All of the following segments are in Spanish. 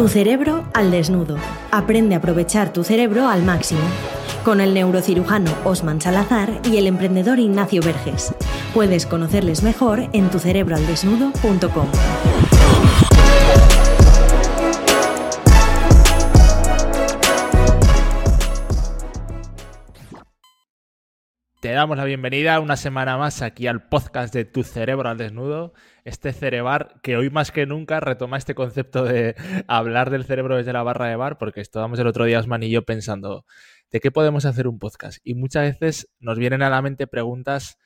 Tu cerebro al desnudo. Aprende a aprovechar tu cerebro al máximo. Con el neurocirujano Osman Salazar y el emprendedor Ignacio Verges. Puedes conocerles mejor en tucerebroaldesnudo.com. Te damos la bienvenida una semana más aquí al podcast de Tu Cerebro al Desnudo, este cerebar que hoy más que nunca retoma este concepto de hablar del cerebro desde la barra de bar, porque estábamos el otro día Osman y yo pensando, ¿de qué podemos hacer un podcast? Y muchas veces nos vienen a la mente preguntas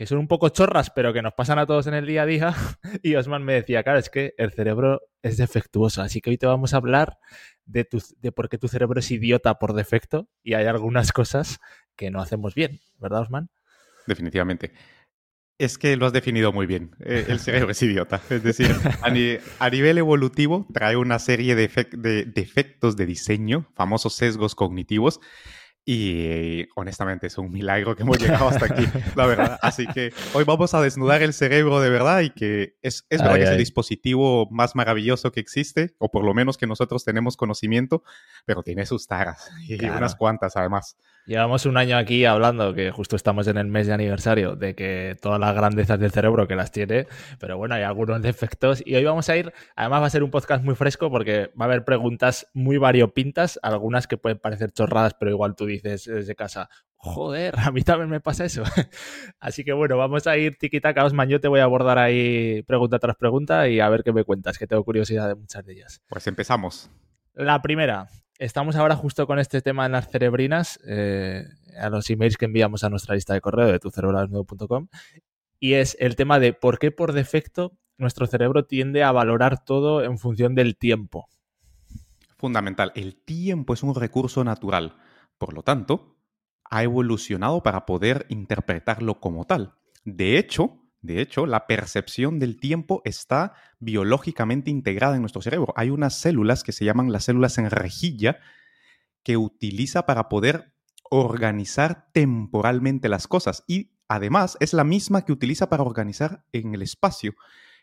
que son un poco chorras, pero que nos pasan a todos en el día a día. Y Osman me decía, claro, es que el cerebro es defectuoso, así que hoy te vamos a hablar de, tu, de por qué tu cerebro es idiota por defecto y hay algunas cosas que no hacemos bien, ¿verdad, Osman? Definitivamente. Es que lo has definido muy bien. Eh, el cerebro es idiota. Es decir, a, ni a, nivel evolutivo trae una serie de defectos de diseño, famosos sesgos cognitivos, y honestamente es un milagro que hemos llegado hasta aquí, la verdad. Así que hoy vamos a desnudar el cerebro de verdad y que es, es verdad ay, que es el dispositivo más maravilloso que existe, o por lo menos que nosotros tenemos conocimiento, pero tiene sus taras y claro. unas cuantas además. Llevamos un año aquí hablando, que justo estamos en el mes de aniversario, de que todas las grandezas del cerebro que las tiene, pero bueno, hay algunos defectos. Y hoy vamos a ir, además va a ser un podcast muy fresco porque va a haber preguntas muy variopintas, algunas que pueden parecer chorradas, pero igual tú dices desde casa, joder, a mí también me pasa eso. Así que bueno, vamos a ir tiquitaca, Osman, yo te voy a abordar ahí pregunta tras pregunta y a ver qué me cuentas, que tengo curiosidad de muchas de ellas. Pues empezamos. La primera, estamos ahora justo con este tema en las cerebrinas, eh, a los emails que enviamos a nuestra lista de correo de tucerebralnudo.com, y es el tema de por qué por defecto nuestro cerebro tiende a valorar todo en función del tiempo. Fundamental, el tiempo es un recurso natural, por lo tanto, ha evolucionado para poder interpretarlo como tal. De hecho, de hecho, la percepción del tiempo está biológicamente integrada en nuestro cerebro. Hay unas células que se llaman las células en rejilla que utiliza para poder organizar temporalmente las cosas y además es la misma que utiliza para organizar en el espacio.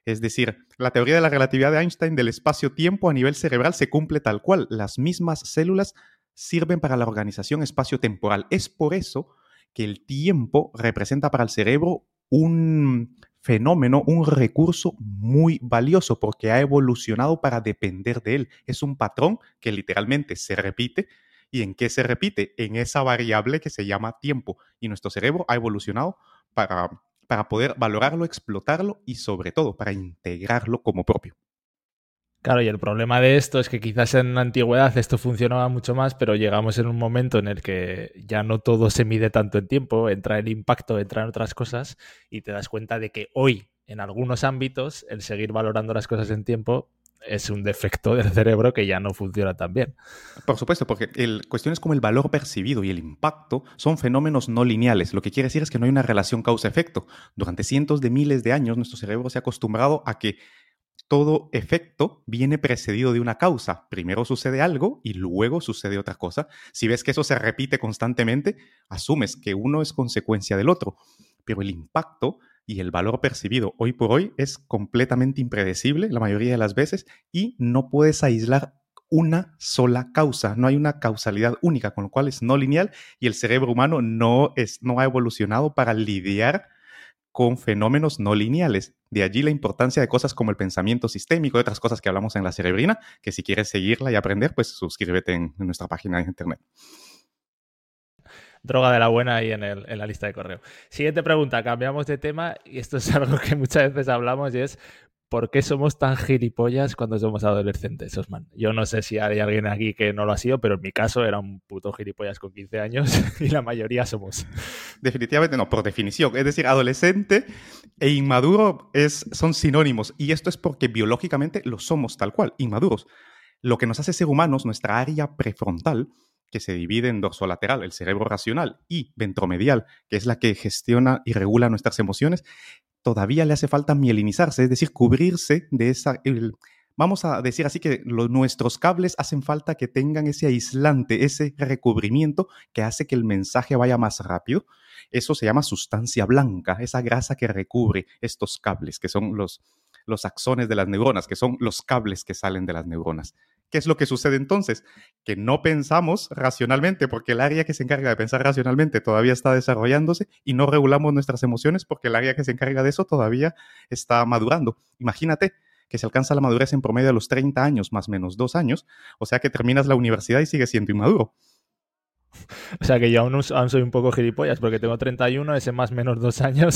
Es decir, la teoría de la relatividad de Einstein del espacio-tiempo a nivel cerebral se cumple tal cual. Las mismas células sirven para la organización espacio-temporal. Es por eso que el tiempo representa para el cerebro un fenómeno, un recurso muy valioso porque ha evolucionado para depender de él. Es un patrón que literalmente se repite. ¿Y en qué se repite? En esa variable que se llama tiempo. Y nuestro cerebro ha evolucionado para, para poder valorarlo, explotarlo y sobre todo para integrarlo como propio. Claro, y el problema de esto es que quizás en la antigüedad esto funcionaba mucho más, pero llegamos en un momento en el que ya no todo se mide tanto en tiempo, entra el impacto, entra en otras cosas, y te das cuenta de que hoy, en algunos ámbitos, el seguir valorando las cosas en tiempo es un defecto del cerebro que ya no funciona tan bien. Por supuesto, porque cuestiones como el valor percibido y el impacto son fenómenos no lineales. Lo que quiere decir es que no hay una relación causa-efecto. Durante cientos de miles de años nuestro cerebro se ha acostumbrado a que todo efecto viene precedido de una causa. Primero sucede algo y luego sucede otra cosa. Si ves que eso se repite constantemente, asumes que uno es consecuencia del otro. Pero el impacto y el valor percibido hoy por hoy es completamente impredecible la mayoría de las veces y no puedes aislar una sola causa, no hay una causalidad única, con lo cual es no lineal y el cerebro humano no, es, no ha evolucionado para lidiar con fenómenos no lineales. De allí la importancia de cosas como el pensamiento sistémico y otras cosas que hablamos en la cerebrina, que si quieres seguirla y aprender, pues suscríbete en, nuestra página de internet. Droga de la buena ahí en, la lista de correo. Siguiente pregunta, cambiamos de tema y esto es algo que muchas veces hablamos y es ¿por qué somos tan gilipollas cuando somos adolescentes, Osman? Yo no sé si hay alguien aquí que no lo ha sido, pero en mi caso era un puto gilipollas con 15 años y la mayoría somos. Definitivamente no, por definición. Es decir, adolescente e inmaduro es, son sinónimos y esto es porque biológicamente lo somos tal cual, inmaduros. Lo que nos hace ser humanos, nuestra área prefrontal, que se divide en dorsolateral, el cerebro racional, y ventromedial, que es la que gestiona y regula nuestras emociones, todavía le hace falta mielinizarse, es decir, cubrirse de esa... Vamos a decir así que nuestros cables hacen falta que tengan ese aislante, ese recubrimiento que hace que el mensaje vaya más rápido. Eso se llama sustancia blanca, esa grasa que recubre estos cables, que son los, los axones de las neuronas, que son los cables que salen de las neuronas. ¿Qué es lo que sucede entonces? Que no pensamos racionalmente porque el área que se encarga de pensar racionalmente todavía está desarrollándose y no regulamos nuestras emociones porque el área que se encarga de eso todavía está madurando. Imagínate que se alcanza la madurez en promedio a los 30 años, más o menos dos años, o sea que terminas la universidad y sigues siendo inmaduro. O sea que yo aún, soy un poco gilipollas porque tengo 31, ese más menos dos años.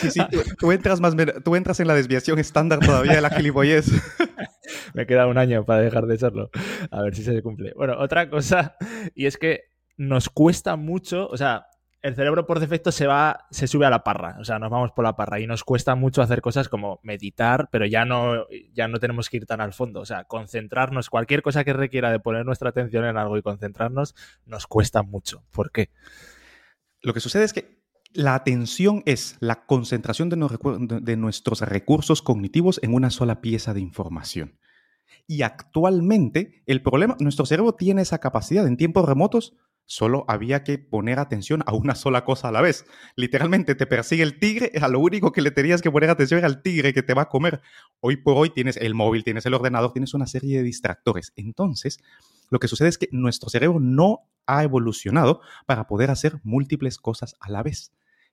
Sí, sí, tú, entras más, tú entras en la desviación estándar todavía de la gilipollez. Me queda un año para dejar de serlo. A ver si se cumple. Bueno, otra cosa, y es que nos cuesta mucho, o sea, el cerebro por defecto se va, se sube a la parra, o sea, nos vamos por la parra y nos cuesta mucho hacer cosas como meditar, pero ya no, ya no tenemos que ir tan al fondo, o sea, concentrarnos, cualquier cosa que requiera de poner nuestra atención en algo y concentrarnos, nos cuesta mucho. ¿Por qué? Lo que sucede es que la atención es la concentración de, de nuestros recursos cognitivos en una sola pieza de información. Y actualmente el problema, nuestro cerebro tiene esa capacidad en tiempos remotos Solo había que poner atención a una sola cosa a la vez. Literalmente te persigue el tigre, a lo único que le tenías que poner atención era al tigre que te va a comer. Hoy por hoy tienes el móvil, tienes el ordenador, tienes una serie de distractores. Entonces, lo que sucede es que nuestro cerebro no ha evolucionado para poder hacer múltiples cosas a la vez.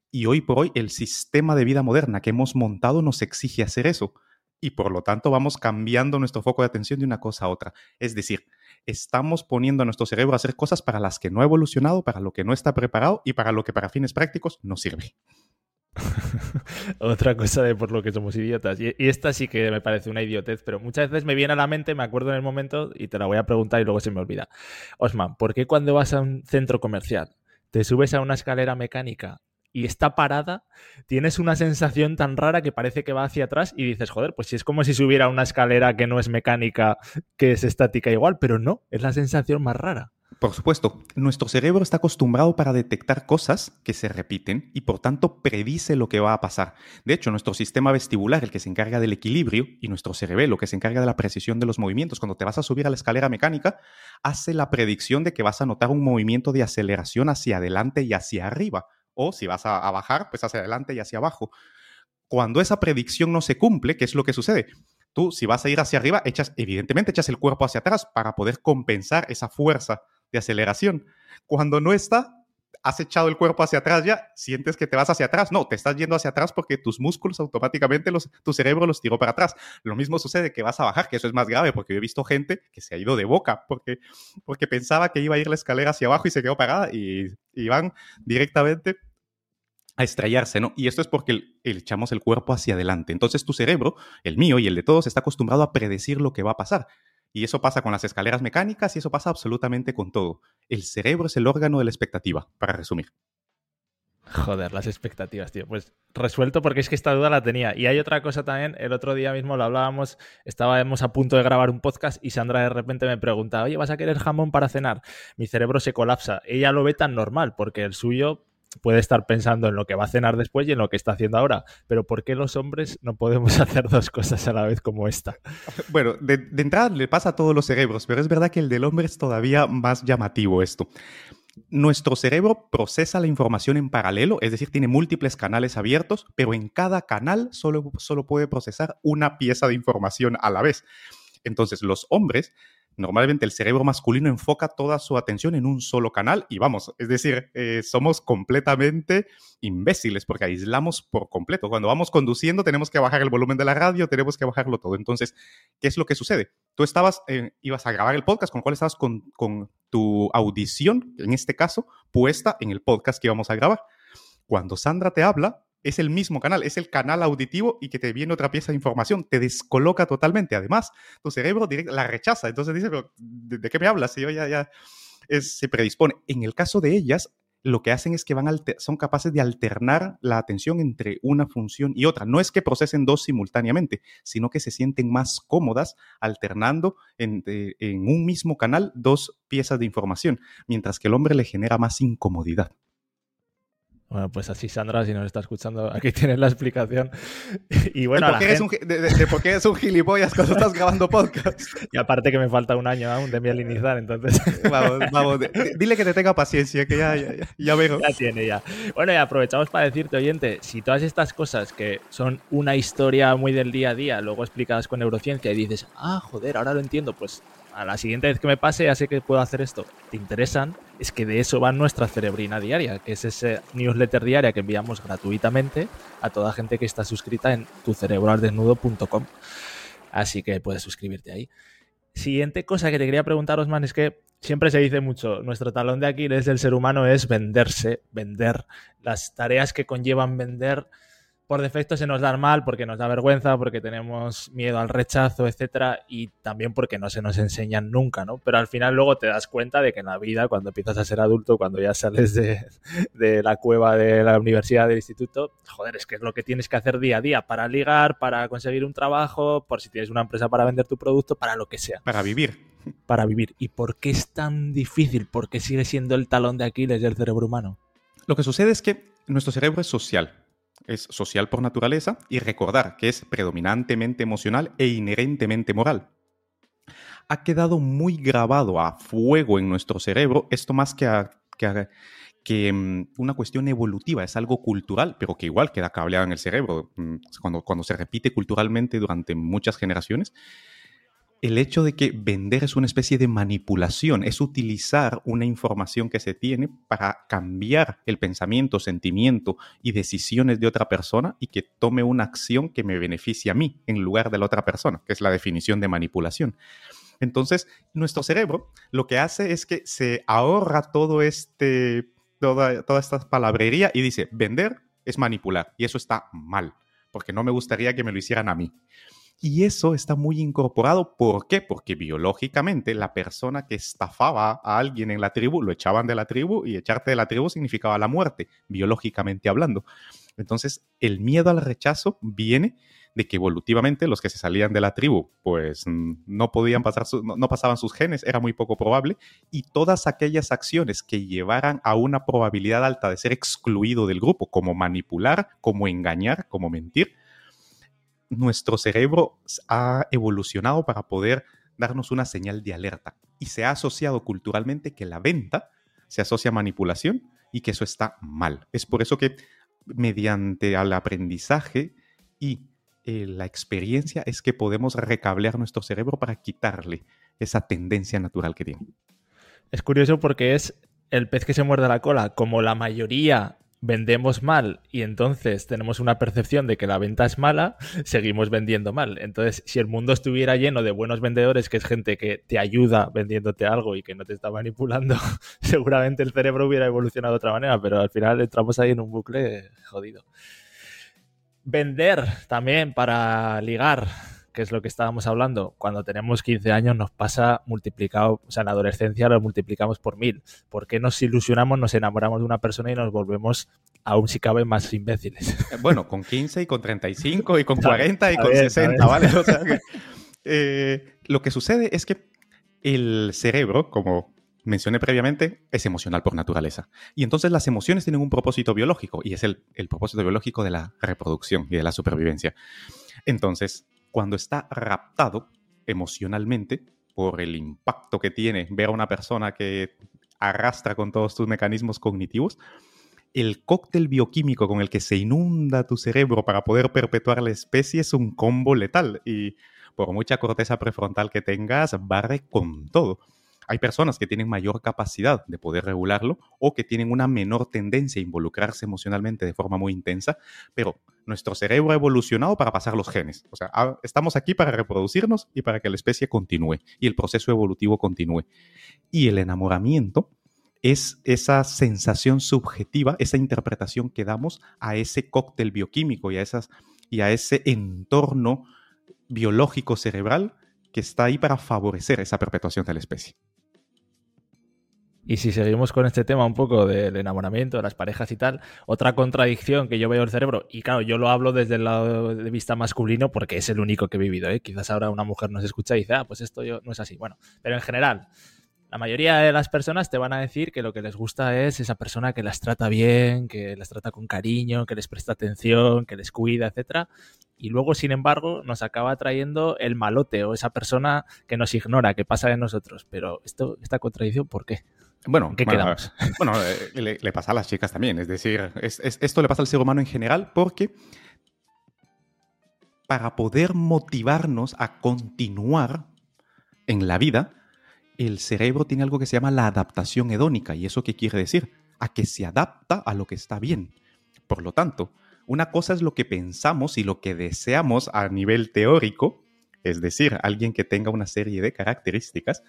Y hoy por hoy el sistema de vida moderna que hemos montado nos exige hacer eso. Y por lo tanto vamos cambiando nuestro foco de atención de una cosa a otra. Es decir, estamos poniendo a nuestro cerebro a hacer cosas para las que no ha evolucionado, para lo que no está preparado y para lo que para fines prácticos no sirve. Otra cosa de por lo que somos idiotas. Y, esta sí que me parece una idiotez, pero muchas veces me viene a la mente, me acuerdo en el momento y te la voy a preguntar y luego se me olvida. Osman, ¿por qué cuando vas a un centro comercial te subes a una escalera mecánica y está parada, tienes una sensación tan rara que parece que va hacia atrás y dices, joder, pues si es como si subiera una escalera que no es mecánica, que es estática igual, pero no, es la sensación más rara. Por supuesto, nuestro cerebro está acostumbrado para detectar cosas que se repiten y por tanto predice lo que va a pasar. De hecho, nuestro sistema vestibular, el que se encarga del equilibrio, y nuestro cerebelo, que se encarga de la precisión de los movimientos, cuando te vas a subir a la escalera mecánica, hace la predicción de que vas a notar un movimiento de aceleración hacia adelante y hacia arriba o si vas a, bajar, pues hacia adelante y hacia abajo. Cuando esa predicción no se cumple, ¿qué es lo que sucede? Tú, si vas a ir hacia arriba, echas, evidentemente echas el cuerpo hacia atrás para poder compensar esa fuerza de aceleración. Cuando no está, has echado el cuerpo hacia atrás ya, sientes que te vas hacia atrás. No, te estás yendo hacia atrás porque tus músculos automáticamente, los, tu cerebro los tiró para atrás. Lo mismo sucede que vas a bajar, que eso es más grave porque yo he visto gente que se ha ido de boca porque, porque pensaba que iba a ir la escalera hacia abajo y se quedó parada y, y van directamente a estrellarse, ¿no? Y esto es porque echamos el cuerpo hacia adelante. Entonces tu cerebro, el mío y el de todos, está acostumbrado a predecir lo que va a pasar. Y eso pasa con las escaleras mecánicas y eso pasa absolutamente con todo. El cerebro es el órgano de la expectativa, para resumir. Joder, las expectativas, tío. Pues resuelto porque es que esta duda la tenía. Y hay otra cosa también, el otro día mismo lo hablábamos, estábamos a punto de grabar un podcast y Sandra de repente me pregunta, oye, ¿vas a querer jamón para cenar? Mi cerebro se colapsa. Ella lo ve tan normal porque el suyo puede estar pensando en lo que va a cenar después y en lo que está haciendo ahora. Pero ¿por qué los hombres no podemos hacer dos cosas a la vez como esta? Bueno, de, entrada le pasa a todos los cerebros, pero es verdad que el del hombre es todavía más llamativo esto. Nuestro cerebro procesa la información en paralelo, es decir, tiene múltiples canales abiertos, pero en cada canal solo, solo puede procesar una pieza de información a la vez. Entonces, los hombres normalmente el cerebro masculino enfoca toda su atención en un solo canal y vamos, es decir, eh, somos completamente imbéciles porque aislamos por completo. Cuando vamos conduciendo tenemos que bajar el volumen de la radio, tenemos que bajarlo todo. Entonces, ¿qué es lo que sucede? Tú estabas, eh, ibas a grabar el podcast, con el cual estabas con, con tu audición, en este caso, puesta en el podcast que íbamos a grabar. Cuando Sandra te habla, es el mismo canal, es el canal auditivo y que te viene otra pieza de información, te descoloca totalmente. Además, tu cerebro la rechaza, entonces dice, ¿de, qué me hablas? Y yo ya, ya se predispone. En el caso de ellas, lo que hacen es que van son capaces de alternar la atención entre una función y otra. No es que procesen dos simultáneamente, sino que se sienten más cómodas alternando en, en un mismo canal dos piezas de información, mientras que el hombre le genera más incomodidad. Bueno, pues así, Sandra, si nos está escuchando, aquí tienes la explicación. Y bueno, ¿Por qué eres un, de, por qué eres un gilipollas cuando estás grabando podcast. Y aparte que me falta un año aún de mielinizar, entonces. Vamos, vamos, dile que te tenga paciencia, que ya, ya, ya veo. Ya tiene, ya. Bueno, y aprovechamos para decirte, oyente, si todas estas cosas que son una historia muy del día a día, luego explicadas con neurociencia y dices, ah, joder, ahora lo entiendo, pues a la siguiente vez que me pase ya sé que puedo hacer esto, te interesan, es que de eso va nuestra cerebrina diaria, que es ese newsletter diaria que enviamos gratuitamente a toda gente que está suscrita en tucerebroaldesnudo.com. Así que puedes suscribirte ahí. Siguiente cosa que te quería preguntar, Osman, es que siempre se dice mucho, nuestro talón de Aquiles del ser humano es venderse, vender. Las tareas que conllevan vender por defecto se nos da mal porque nos da vergüenza, porque tenemos miedo al rechazo, etcétera, y también porque no se nos enseñan nunca, ¿no? Pero al final luego te das cuenta de que en la vida, cuando empiezas a ser adulto, cuando ya sales de, de la cueva de la universidad, del instituto, joder, es que es lo que tienes que hacer día a día para ligar, para conseguir un trabajo, por si tienes una empresa para vender tu producto, para lo que sea. Para vivir. Para vivir. ¿Y por qué es tan difícil? ¿Por qué sigue siendo el talón de Aquiles del cerebro humano? Lo que sucede es que nuestro cerebro es social es social por naturaleza y recordar que es predominantemente emocional e inherentemente moral. Ha quedado muy grabado a fuego en nuestro cerebro esto más que, que, mm, una cuestión evolutiva, es algo cultural, pero que igual queda cableado en el cerebro. Mm, cuando, cuando se repite culturalmente durante muchas generaciones, el hecho de que vender es una especie de manipulación, es utilizar una información que se tiene para cambiar el pensamiento, sentimiento y decisiones de otra persona y que tome una acción que me beneficie a mí en lugar de la otra persona, que es la definición de manipulación. Entonces, nuestro cerebro lo que hace es que se ahorra todo este, toda, toda esta palabrería y dice, vender es manipular y eso está mal, porque no me gustaría que me lo hicieran a mí. Y eso está muy incorporado. ¿Por qué? Porque biológicamente la persona que estafaba a alguien en la tribu lo echaban de la tribu y echarte de la tribu significaba la muerte, biológicamente hablando. Entonces, el miedo al rechazo viene de que evolutivamente los que se salían de la tribu pues no podían pasar, no, pasaban sus genes, era muy poco probable, y todas aquellas acciones que llevaran a una probabilidad alta de ser excluido del grupo, como manipular, como engañar, como mentir, nuestro cerebro ha evolucionado para poder darnos una señal de alerta y se ha asociado culturalmente que la venta se asocia a manipulación y que eso está mal. Es por eso que mediante el aprendizaje y eh, la experiencia es que podemos recablear nuestro cerebro para quitarle esa tendencia natural que tiene. Es curioso porque es el pez que se muerde la cola, como la mayoría vendemos mal y entonces tenemos una percepción de que la venta es mala, seguimos vendiendo mal. Entonces, si el mundo estuviera lleno de buenos vendedores, que es gente que te ayuda vendiéndote algo y que no te está manipulando, seguramente el cerebro hubiera evolucionado de otra manera, pero al final entramos ahí en un bucle jodido. Vender también para ligar que es lo que estábamos hablando, cuando tenemos 15 años nos pasa multiplicado, o sea, en la adolescencia lo multiplicamos por mil. ¿Por qué nos ilusionamos, nos enamoramos de una persona y nos volvemos aún si cabe más imbéciles? Eh, bueno, con 15 y con 35 y con 40 y con 60, ¿vale? O sea eh, lo que sucede es que el cerebro, como mencioné previamente, es emocional por naturaleza. Y entonces las emociones tienen un propósito biológico y es el, el propósito biológico de la reproducción y de la supervivencia. Entonces, cuando está raptado emocionalmente por el impacto que tiene ver a una persona que arrastra con todos tus mecanismos cognitivos, el cóctel bioquímico con el que se inunda tu cerebro para poder perpetuar la especie es un combo letal y por mucha corteza prefrontal que tengas, barre con todo. Hay personas que tienen mayor capacidad de poder regularlo o que tienen una menor tendencia a involucrarse emocionalmente de forma muy intensa, pero nuestro cerebro ha evolucionado para pasar los genes. O sea, estamos aquí para reproducirnos y para que la especie continúe y el proceso evolutivo continúe. Y el enamoramiento es esa sensación subjetiva, esa interpretación que damos a ese cóctel bioquímico y a, y a ese entorno biológico cerebral que está ahí para favorecer esa perpetuación de la especie. Y si seguimos con este tema un poco del enamoramiento, de las parejas y tal, otra contradicción que yo veo en el cerebro, y claro, yo lo hablo desde el lado de vista masculino porque es el único que he vivido, ¿eh? quizás ahora una mujer nos escucha y dice, ah, pues esto yo no es así. Bueno, pero en general, la mayoría de las personas te van a decir que lo que les gusta es esa persona que las trata bien, que las trata con cariño, que les presta atención, que les cuida, etcétera. Y luego, sin embargo, nos acaba trayendo el malote o esa persona que nos ignora, que pasa de nosotros. Pero esto, esta contradicción, ¿por qué? Bueno, ¿Qué bueno, quedamos? bueno, eh, le, pasa a las chicas también. Es decir, esto le pasa al ser humano en general porque para poder motivarnos a continuar en la vida, el cerebro tiene algo que se llama la adaptación hedónica. ¿Y eso qué quiere decir? A que se adapta a lo que está bien. Por lo tanto, una cosa es lo que pensamos y lo que deseamos a nivel teórico, es decir, alguien que tenga una serie de características,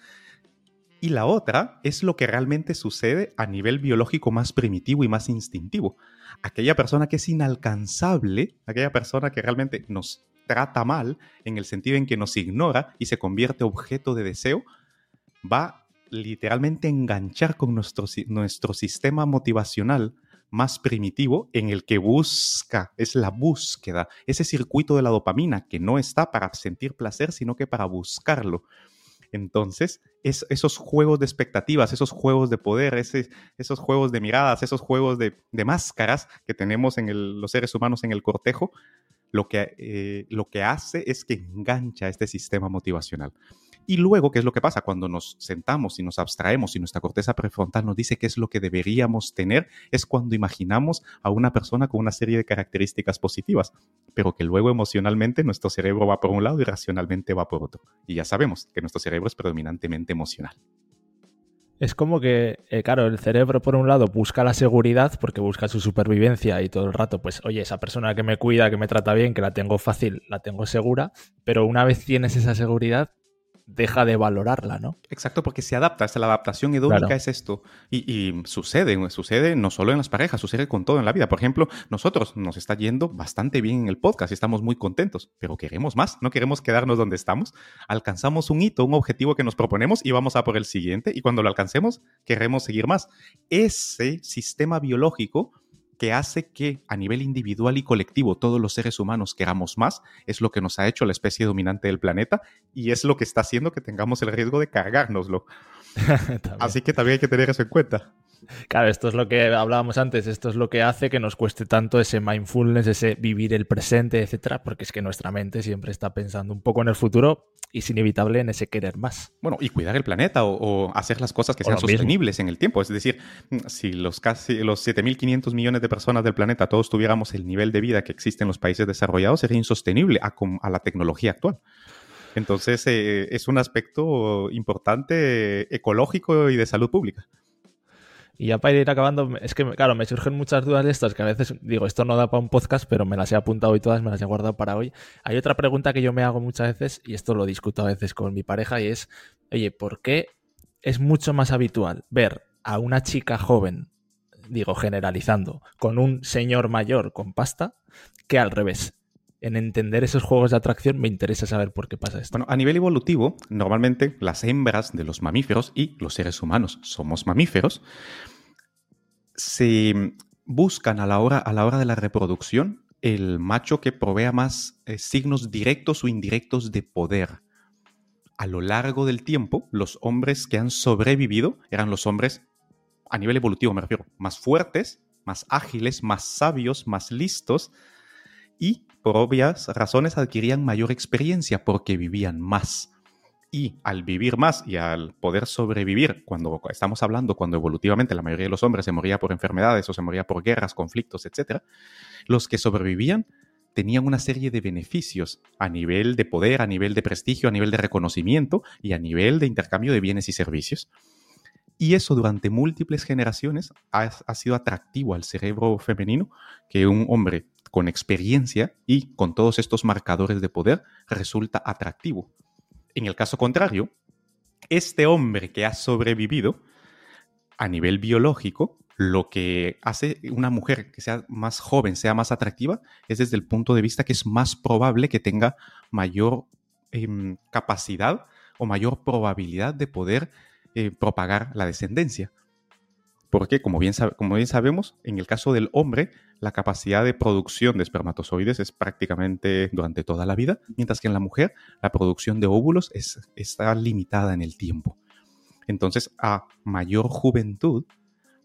y la otra es lo que realmente sucede a nivel biológico más primitivo y más instintivo. Aquella persona que es inalcanzable, aquella persona que realmente nos trata mal en el sentido en que nos ignora y se convierte objeto de deseo, va literalmente a enganchar con nuestro, nuestro sistema motivacional más primitivo en el que busca, es la búsqueda, ese circuito de la dopamina que no está para sentir placer, sino que para buscarlo. Entonces, es, esos juegos de expectativas, esos juegos de poder, esos juegos de miradas, esos juegos de, máscaras que tenemos en los seres humanos en el cortejo, lo que, eh, lo que hace es que engancha este sistema motivacional. Y luego, ¿qué es lo que pasa? Cuando nos sentamos y nos abstraemos y nuestra corteza prefrontal nos dice qué es lo que deberíamos tener, es cuando imaginamos a una persona con una serie de características positivas, pero que luego emocionalmente nuestro cerebro va por un lado y racionalmente va por otro. Y ya sabemos que nuestro cerebro es predominantemente emocional. Es como que, eh, claro, el cerebro por un lado busca la seguridad porque busca su supervivencia y todo el rato, pues, oye, esa persona que me cuida, que me trata bien, que la tengo fácil, la tengo segura, pero una vez tienes esa seguridad, deja de valorarla, ¿no? Exacto, porque se adapta, la adaptación hedónica es esto. Y, sucede, sucede no solo en las parejas, sucede con todo en la vida. Por ejemplo, nosotros nos está yendo bastante bien en el podcast y estamos muy contentos, pero queremos más, no queremos quedarnos donde estamos. Alcanzamos un hito, un objetivo que nos proponemos y vamos a por el siguiente y cuando lo alcancemos queremos seguir más. Ese sistema biológico que hace que a nivel individual y colectivo todos los seres humanos queramos más, es lo que nos ha hecho la especie dominante del planeta y es lo que está haciendo que tengamos el riesgo de cargárnoslo. Así que también hay que tener eso en cuenta. Claro, esto es lo que hablábamos antes, esto es lo que hace que nos cueste tanto ese mindfulness, ese vivir el presente, etcétera, porque es que nuestra mente siempre está pensando un poco en el futuro y es inevitable en ese querer más. Bueno, y cuidar el planeta o, hacer las cosas que sean sostenibles en el tiempo. Es decir, si los casi los 7.500 millones de personas del planeta todos tuviéramos el nivel de vida que existe en los países desarrollados, sería insostenible a, la tecnología actual. Entonces, eh, es un aspecto importante ecológico y de salud pública. Y ya para ir acabando, es que, claro, me surgen muchas dudas de estas que a veces digo, esto no da para un podcast, pero me las he apuntado y todas me las he guardado para hoy. Hay otra pregunta que yo me hago muchas veces, y esto lo discuto a veces con mi pareja, y es, oye, ¿por qué es mucho más habitual ver a una chica joven, digo, generalizando, con un señor mayor con pasta, que al revés? En entender esos juegos de atracción, me interesa saber por qué pasa esto. Bueno, a nivel evolutivo, normalmente las hembras de los mamíferos y los seres humanos somos mamíferos, se buscan a la hora, a la hora de la reproducción el macho que provea más eh, signos directos o indirectos de poder. A lo largo del tiempo, los hombres que han sobrevivido eran los hombres, a nivel evolutivo me refiero, más fuertes, más ágiles, más sabios, más listos, y por obvias razones adquirían mayor experiencia porque vivían más. Y al vivir más y al poder sobrevivir, cuando estamos hablando, cuando evolutivamente la mayoría de los hombres se moría por enfermedades o se moría por guerras, conflictos, etc., los que sobrevivían tenían una serie de beneficios a nivel de poder, a nivel de prestigio, a nivel de reconocimiento y a nivel de intercambio de bienes y servicios. Y eso durante múltiples generaciones ha, ha sido atractivo al cerebro femenino que un hombre con experiencia y con todos estos marcadores de poder resulta atractivo. En el caso contrario, este hombre que ha sobrevivido a nivel biológico, lo que hace una mujer que sea más joven, sea más atractiva, es desde el punto de vista que es más probable que tenga mayor em, capacidad o mayor probabilidad de poder eh, propagar la descendencia. Porque, como bien, sabemos, en el caso del hombre, la capacidad de producción de espermatozoides es prácticamente durante toda la vida, mientras que en la mujer la producción de óvulos es, está limitada en el tiempo. Entonces, a mayor juventud,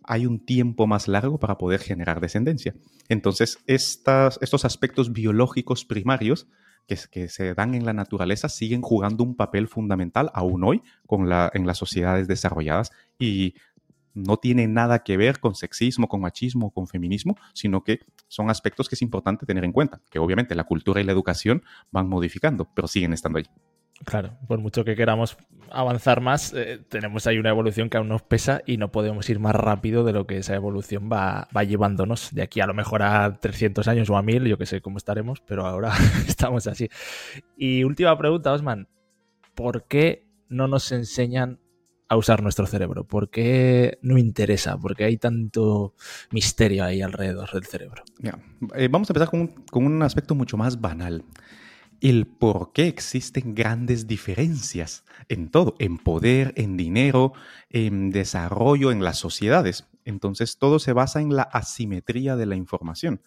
hay un tiempo más largo para poder generar descendencia. Entonces, estos aspectos biológicos primarios que, se dan en la naturaleza siguen jugando un papel fundamental aún hoy en las sociedades desarrolladas y no tiene nada que ver con sexismo, con machismo, con feminismo, sino que son aspectos que es importante tener en cuenta, que obviamente la cultura y la educación van modificando, pero siguen estando ahí. Claro, por mucho que queramos avanzar más, eh, tenemos ahí una evolución que aún nos pesa y no podemos ir más rápido de lo que esa evolución va, va llevándonos. De aquí a lo mejor a 300 años o a 1000, yo que sé cómo estaremos, pero ahora estamos así. Y última pregunta, Osman, ¿por qué no nos enseñan a usar nuestro cerebro? ¿Por qué no interesa? ¿Por qué hay tanto misterio ahí alrededor del cerebro? Eh, vamos a empezar con un, con un aspecto mucho más banal el por qué existen grandes diferencias en todo, en poder, en dinero, en desarrollo, en las sociedades. Entonces todo se basa en la asimetría de la información.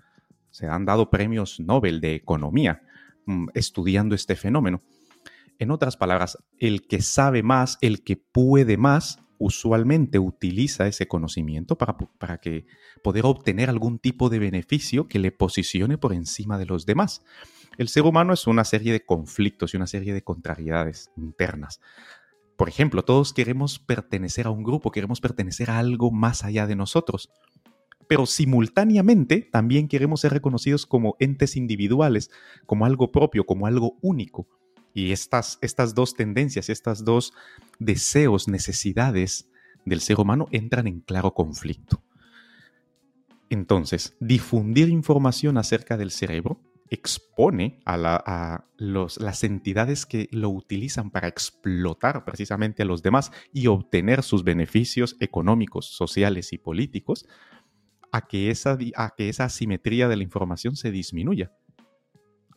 Se han dado premios Nobel de Economía mm, estudiando este fenómeno. En otras palabras, el que sabe más, el que puede más, usualmente utiliza ese conocimiento para, para, que poder obtener algún tipo de beneficio que le posicione por encima de los demás. El ser humano es una serie de conflictos y una serie de contrariedades internas. Por ejemplo, todos queremos pertenecer a un grupo, queremos pertenecer a algo más allá de nosotros, pero simultáneamente también queremos ser reconocidos como entes individuales, como algo propio, como algo único. Y estas, estas dos tendencias, estos dos deseos, necesidades del ser humano entran en claro conflicto. Entonces, difundir información acerca del cerebro expone a, las entidades que lo utilizan para explotar precisamente a los demás y obtener sus beneficios económicos, sociales y políticos, a que esa, a que esa asimetría de la información se disminuya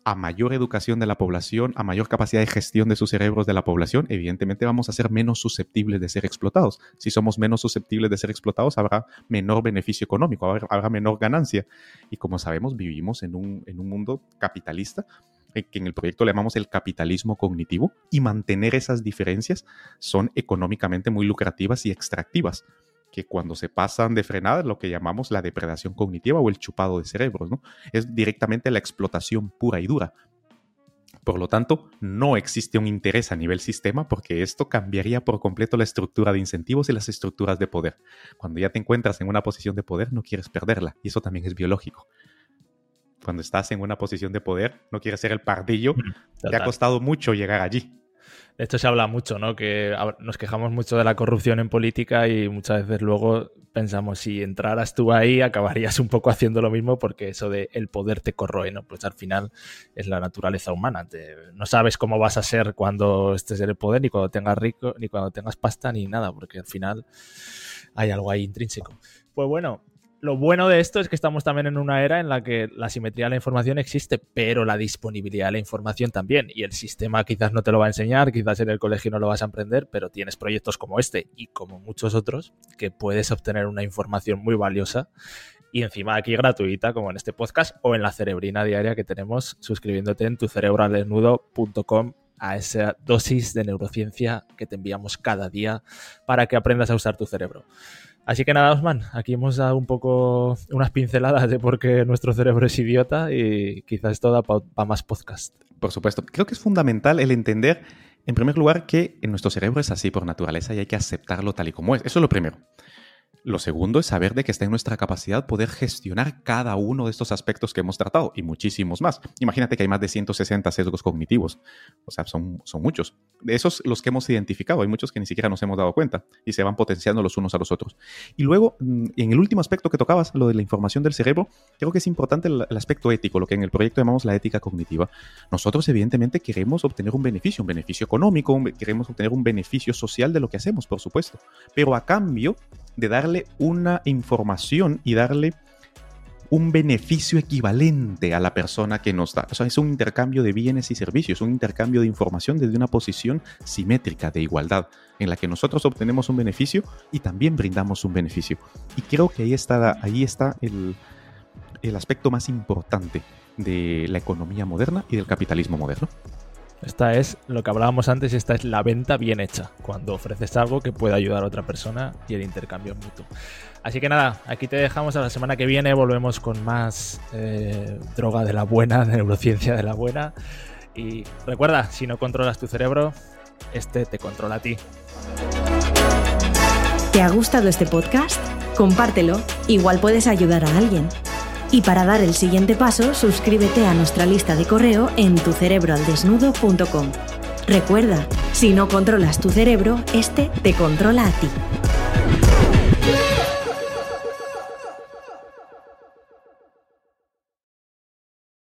a mayor educación de la población, a mayor capacidad de gestión de sus cerebros de la población, evidentemente vamos a ser menos susceptibles de ser explotados. Si somos menos susceptibles de ser explotados, habrá menor beneficio económico, habrá, menor ganancia. Y como sabemos, vivimos en un, en un mundo capitalista eh, que en el proyecto le llamamos el capitalismo cognitivo, y mantener esas diferencias son económicamente muy lucrativas y extractivas que cuando se pasan de frenada, lo que llamamos la depredación cognitiva o el chupado de cerebros, ¿no? Es directamente la explotación pura y dura. Por lo tanto, no existe un interés a nivel sistema porque esto cambiaría por completo la estructura de incentivos y las estructuras de poder. Cuando ya te encuentras en una posición de poder, no quieres perderla, y eso también es biológico. Cuando estás en una posición de poder, no quieres ser el pardillo, te ha costado mucho llegar allí. De esto se habla mucho, ¿no? Que nos quejamos mucho de la corrupción en política y muchas veces luego pensamos, si entraras tú ahí, acabarías un poco haciendo lo mismo porque eso de el poder te corroe, ¿no? Pues al final es la naturaleza humana. no sabes cómo vas a ser cuando estés en el poder, ni cuando tengas rico, ni cuando tengas pasta, ni nada, porque al final hay algo ahí intrínseco. Pues bueno, lo bueno de esto es que estamos también en una era en la que la simetría de la información existe, pero la disponibilidad de la información también. Y el sistema quizás no te lo va a enseñar, quizás en el colegio no lo vas a aprender, pero tienes proyectos como este y como muchos otros que puedes obtener una información muy valiosa y encima aquí gratuita, como en este podcast o en la cerebrina diaria que tenemos suscribiéndote en tucerebraldesnudo.com a esa dosis de neurociencia que te enviamos cada día para que aprendas a usar tu cerebro. Así que nada, Osman, aquí hemos dado un poco unas pinceladas de por qué nuestro cerebro es idiota y quizás esto da para más podcast. Por supuesto, creo que es fundamental el entender, en primer lugar, que en nuestro cerebro es así por naturaleza y hay que aceptarlo tal y como es. Eso es lo primero. Lo segundo es saber de que está en nuestra capacidad poder gestionar cada uno de estos aspectos que hemos tratado y muchísimos más. Imagínate que hay más de 160 sesgos cognitivos. O sea, son, son muchos. De esos los que hemos identificado, hay muchos que ni siquiera nos hemos dado cuenta y se van potenciando los unos a los otros. Y luego, mm, en el último aspecto que tocabas, lo de la información del cerebro, creo que es importante el, el aspecto ético, lo que en el proyecto llamamos la ética cognitiva. Nosotros, evidentemente, queremos obtener un beneficio, un beneficio económico, queremos obtener un beneficio social de lo que hacemos, por supuesto. Pero a cambio de darle una información y darle un beneficio equivalente a la persona que nos da. O sea, es un intercambio de bienes y servicios, un intercambio de información desde una posición simétrica de igualdad, en la que nosotros obtenemos un beneficio y también brindamos un beneficio. Y creo que ahí está, ahí está el, el aspecto más importante de la economía moderna y del capitalismo moderno. Esta es lo que hablábamos antes, esta es la venta bien hecha, cuando ofreces algo que pueda ayudar a otra persona y el intercambio mutuo. Así que nada, aquí te dejamos a la semana que viene, volvemos con más eh, droga de la buena, neurociencia de la buena. Y recuerda, si no controlas tu cerebro, este te controla a ti. ¿Te ha gustado este podcast? Compártelo, igual puedes ayudar a alguien. Y para dar el siguiente paso, suscríbete a nuestra lista de correo en tucerebroaldesnudo.com. Recuerda, si no controlas tu cerebro, este te controla a ti.